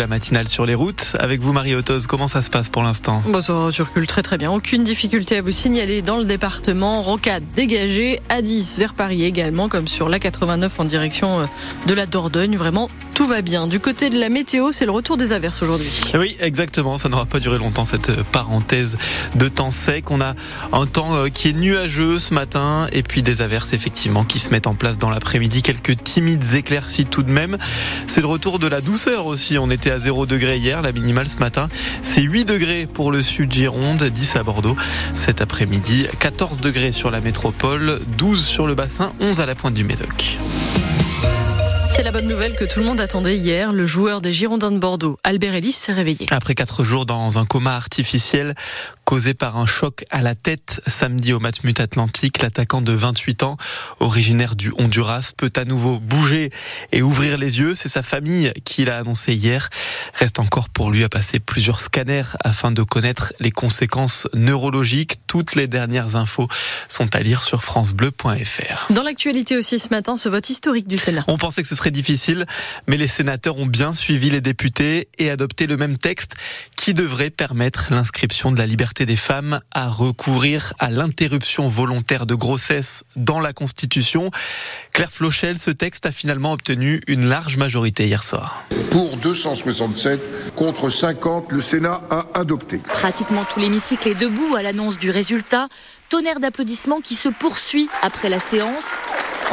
la matinale sur les routes. Avec vous, Marie Autos, comment ça se passe pour l'instant? Bon, Ça circule très très bien. Aucune difficulté à vous signaler dans le département. Rocade dégagée à 10 vers Paris également, comme sur la 89 en direction euh, de la Dordogne. Vraiment, tout va bien. Du côté de la météo, c'est le retour des averses aujourd'hui. Oui, exactement. Ça n'aura pas duré longtemps cette parenthèse de temps sec. On a un temps euh, qui est nuageux ce matin et puis des averses effectivement qui se mettent en place dans l'après-midi. Quelques timides éclaircies tout de même. C'est le retour de la douceur aussi. On était à 0 degré hier, la minimale ce matin. C'est 8 degrés pour le sud Gironde, 10 à Bordeaux. Cet après-midi, 14 degrés sur la métropole, 12 sur le bassin, 11 à la pointe du Médoc. La bonne nouvelle que tout le monde attendait hier. Le joueur des Girondins de Bordeaux, Albert Ellis, s'est réveillé. Après quatre jours dans un coma artificiel causé par un choc à la tête samedi au Matmut Atlantique, l'attaquant de 28 ans, originaire du Honduras, peut à nouveau bouger et ouvrir les yeux. C'est sa famille qui l'a annoncé hier. Reste encore pour lui à passer plusieurs scanners afin de connaître les conséquences neurologiques. Toutes les dernières infos sont à lire sur francebleu.fr. Dans l'actualité aussi ce matin, ce vote historique du Sénat. On pensait que ce serait difficile, mais les sénateurs ont bien suivi les députés et adopté le même texte qui devrait permettre l'inscription de la liberté des femmes à recourir à l'interruption volontaire de grossesse dans la Constitution. Claire Flochel, ce texte a finalement obtenu une large majorité hier soir. Pour 267 contre 50, le Sénat a adopté. Pratiquement tout l'hémicycle est debout à l'annonce du résultat. Tonnerre d'applaudissements qui se poursuit après la séance.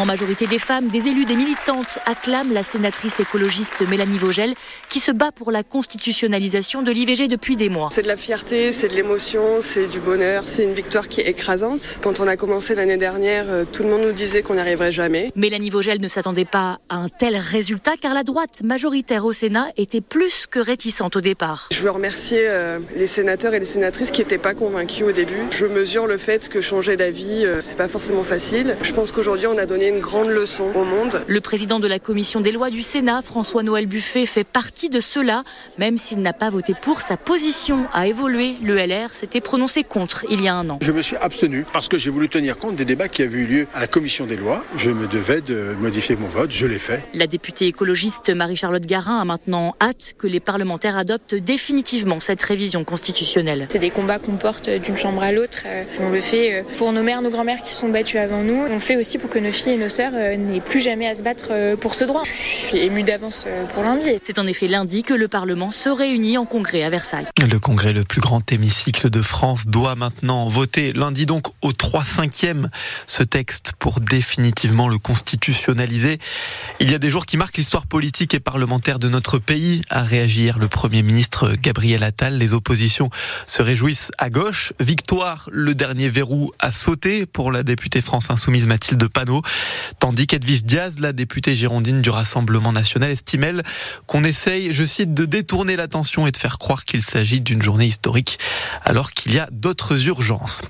En majorité des femmes, des élus, des militantes acclament la sénatrice écologiste Mélanie Vogel qui se bat pour la constitutionnalisation de l'IVG depuis des mois. C'est de la fierté, c'est de l'émotion, c'est du bonheur, c'est une victoire qui est écrasante. Quand on a commencé l'année dernière, euh, tout le monde nous disait qu'on n'y arriverait jamais. Mélanie Vogel ne s'attendait pas à un tel résultat car la droite majoritaire au Sénat était plus que réticente au départ. Je veux remercier euh, les sénateurs et les sénatrices qui n'étaient pas convaincus au début. Je mesure le fait que changer d'avis, euh, c'est pas forcément facile. Je pense qu'aujourd'hui, on a donné une grande leçon au monde. Le président de la commission des lois du Sénat, François-Noël Buffet, fait partie de ceux-là. Même s'il n'a pas voté pour, sa position a évolué. Le LR s'était prononcé contre il y a un an. Je me suis abstenu parce que j'ai voulu tenir compte des débats qui avaient eu lieu à la commission des lois. Je me devais de modifier mon vote, je l'ai fait. La députée écologiste Marie-Charlotte Garin a maintenant hâte que les parlementaires adoptent définitivement cette révision constitutionnelle. C'est des combats qu'on porte d'une chambre à l'autre. Euh, on le fait euh, pour nos mères, nos grands-mères qui se sont battues avant nous. On le fait aussi pour que nos filles et nos sœurs euh, n'aient plus jamais à se battre euh, pour ce droit. Je suis émue d'avance euh, pour lundi. C'est en effet lundi que le Parlement se réunit en congrès à Versailles. Le congrès, le plus grand hémicycle de France, doit maintenant voter lundi donc au 3 5e ce texte pour définitivement le constitutionnaliser. Il y a des jours qui marquent l'histoire politique et parlementaire de notre pays. À réagir, le Premier ministre Gabriel Attal. Les oppositions se réjouissent à gauche. Victoire, le dernier verrou a sauté pour la députée France Insoumise Mathilde Panot. Tandis qu'Edwige Diaz, la députée girondine du Rassemblement national, estime elle qu'on essaye, je cite, de détourner l'attention et de faire croire qu'il s'agit d'une journée historique alors qu'il y a d'autres urgences.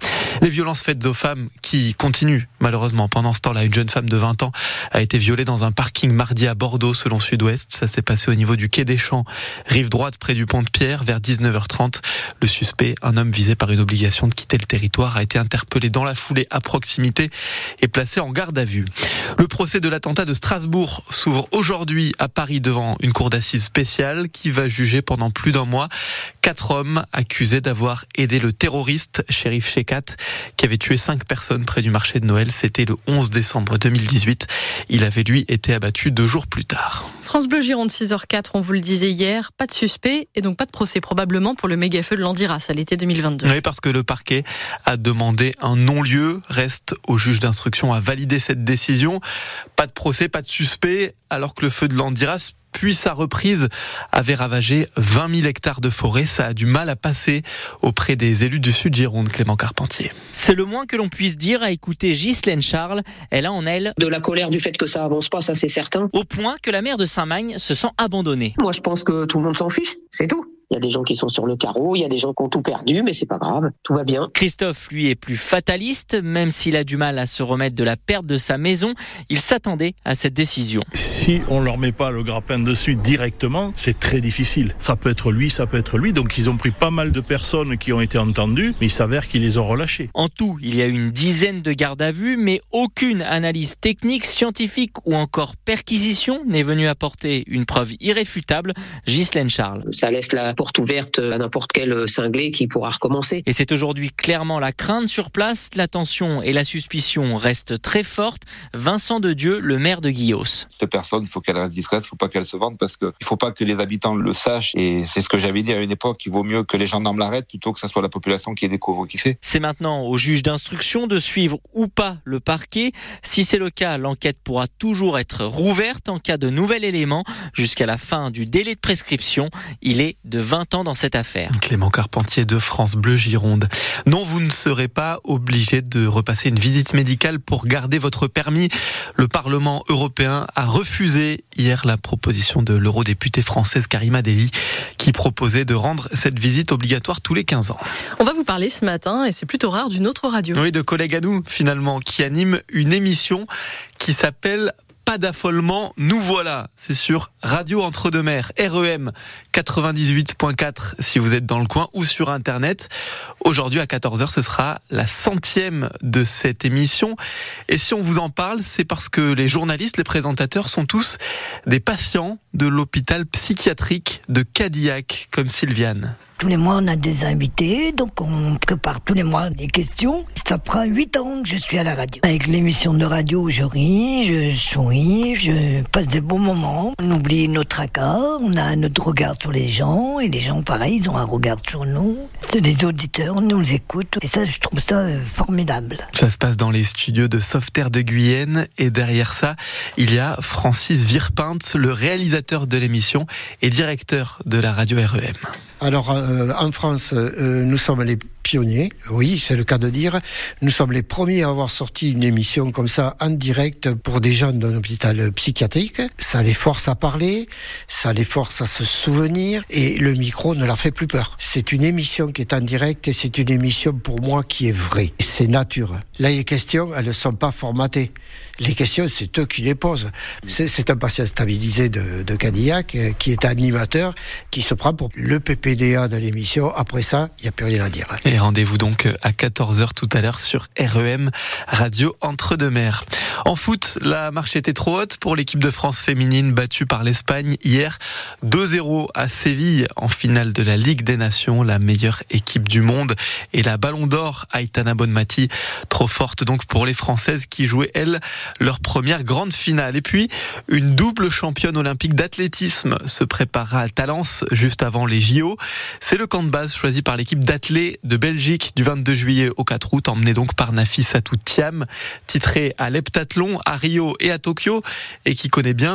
Les violences faites aux femmes qui continuent malheureusement. Pendant ce temps-là, une jeune femme de 20 ans a été violée dans un parking mardi à Bordeaux selon Sud-Ouest. Ça s'est passé au niveau du quai des Champs, rive droite près du pont de Pierre vers 19h30. Le suspect, un homme visé par une obligation de quitter le territoire, a été interpellé dans la foulée à proximité et placé en garde à vue. Le procès de l'attentat de Strasbourg s'ouvre aujourd'hui à Paris devant une cour d'assises spéciale qui va juger pendant plus d'un mois quatre hommes accusés d'avoir aidé le terroriste Shérif Shekat qui avait tué cinq personnes près du marché de Noël. C'était le 11 décembre 2018. Il avait lui été abattu deux jours plus tard. France Bleu Gironde 6h04, on vous le disait hier, pas de suspect et donc pas de procès probablement pour le méga feu de l'Andiras à l'été 2022. Oui, parce que le parquet a demandé un non-lieu. Reste au juge d'instruction à valider cette décision. Pas de procès, pas de suspect, alors que le feu de l'Andiras puis sa reprise avait ravagé 20 000 hectares de forêt. Ça a du mal à passer auprès des élus du Sud Gironde, Clément Carpentier. C'est le moins que l'on puisse dire à écouter Ghislaine Charles. Elle a en elle de la colère du fait que ça avance pas, ça c'est certain. Au point que la maire de Saint-Magne se sent abandonnée. Moi je pense que tout le monde s'en fiche, c'est tout. Il y a des gens qui sont sur le carreau, il y a des gens qui ont tout perdu, mais c'est pas grave, tout va bien. Christophe, lui, est plus fataliste, même s'il a du mal à se remettre de la perte de sa maison, il s'attendait à cette décision. Si on leur met pas le grappin dessus directement, c'est très difficile. Ça peut être lui, ça peut être lui. Donc ils ont pris pas mal de personnes qui ont été entendues, mais il s'avère qu'ils les ont relâchés. En tout, il y a une dizaine de gardes à vue, mais aucune analyse technique, scientifique ou encore perquisition n'est venue apporter une preuve irréfutable. Ghislaine Charles. Ça laisse la porte ouverte à n'importe quel cinglé qui pourra recommencer. Et c'est aujourd'hui clairement la crainte sur place. La tension et la suspicion restent très fortes. Vincent de Dieu, le maire de Guillos. Cette personne, il faut qu'elle reste discrète, il faut pas qu'elle se vende parce qu'il ne faut pas que les habitants le sachent. Et c'est ce que j'avais dit à une époque, il vaut mieux que les gendarmes l'arrêtent plutôt que ce soit la population qui découvre qui c'est. C'est maintenant au juge d'instruction de suivre ou pas le parquet. Si c'est le cas, l'enquête pourra toujours être rouverte en cas de nouvel élément jusqu'à la fin du délai de prescription. Il est de 20 ans dans cette affaire. Clément Carpentier de France Bleu Gironde. Non, vous ne serez pas obligé de repasser une visite médicale pour garder votre permis. Le Parlement européen a refusé hier la proposition de l'eurodéputée française Karima Deli qui proposait de rendre cette visite obligatoire tous les 15 ans. On va vous parler ce matin, et c'est plutôt rare, d'une autre radio. Oui, de collègues à nous finalement, qui anime une émission qui s'appelle d'affolement, nous voilà. C'est sur Radio Entre-deux-Mers, REM 98.4 si vous êtes dans le coin ou sur Internet. Aujourd'hui à 14h, ce sera la centième de cette émission. Et si on vous en parle, c'est parce que les journalistes, les présentateurs sont tous des patients de l'hôpital psychiatrique de Cadillac, comme Sylviane. Tous les mois, on a des invités, donc on prépare tous les mois des questions. Ça prend huit ans que je suis à la radio. Avec l'émission de radio, je ris, je souris, je passe des bons moments. On oublie nos tracas, on a notre regard sur les gens, et les gens, pareil, ils ont un regard sur nous. Les auditeurs nous écoutent, et ça, je trouve ça euh, formidable. Ça se passe dans les studios de Sauveterre de Guyenne, et derrière ça, il y a Francis Virpinte, le réalisateur de l'émission et directeur de la radio REM. Alors, euh, en France, euh, nous sommes les pionniers, oui, c'est le cas de dire. Nous sommes les premiers à avoir sorti une émission comme ça en direct pour des jeunes d'un hôpital psychiatrique. Ça les force à parler, ça les force à se souvenir et le micro ne leur fait plus peur. C'est une émission qui est en direct et c'est une émission pour moi qui est vraie. C'est nature. Là, les questions, elles ne sont pas formatées. Les questions, c'est eux qui les posent. C'est un patient stabilisé de, de Cadillac euh, qui est animateur, qui se prend pour le PPDA de l'émission. Après ça, il n'y a plus rien à dire. Et rendez-vous donc à 14h tout à l'heure sur REM Radio Entre-deux-Mers. En foot, la marche était trop haute pour l'équipe de France féminine battue par l'Espagne hier 2-0 à Séville en finale de la Ligue des Nations, la meilleure équipe du monde et la Ballon d'Or Aitana Bonmati trop forte donc pour les Françaises qui jouaient elles leur première grande finale. Et puis une double championne olympique d'athlétisme se préparera à Talence juste avant les JO. C'est le camp de base choisi par l'équipe d'athlètes de Belgique du 22 juillet au 4 août, emmené donc par Nafis Thiam, titré à l'heptathlon, à Rio et à Tokyo, et qui connaît bien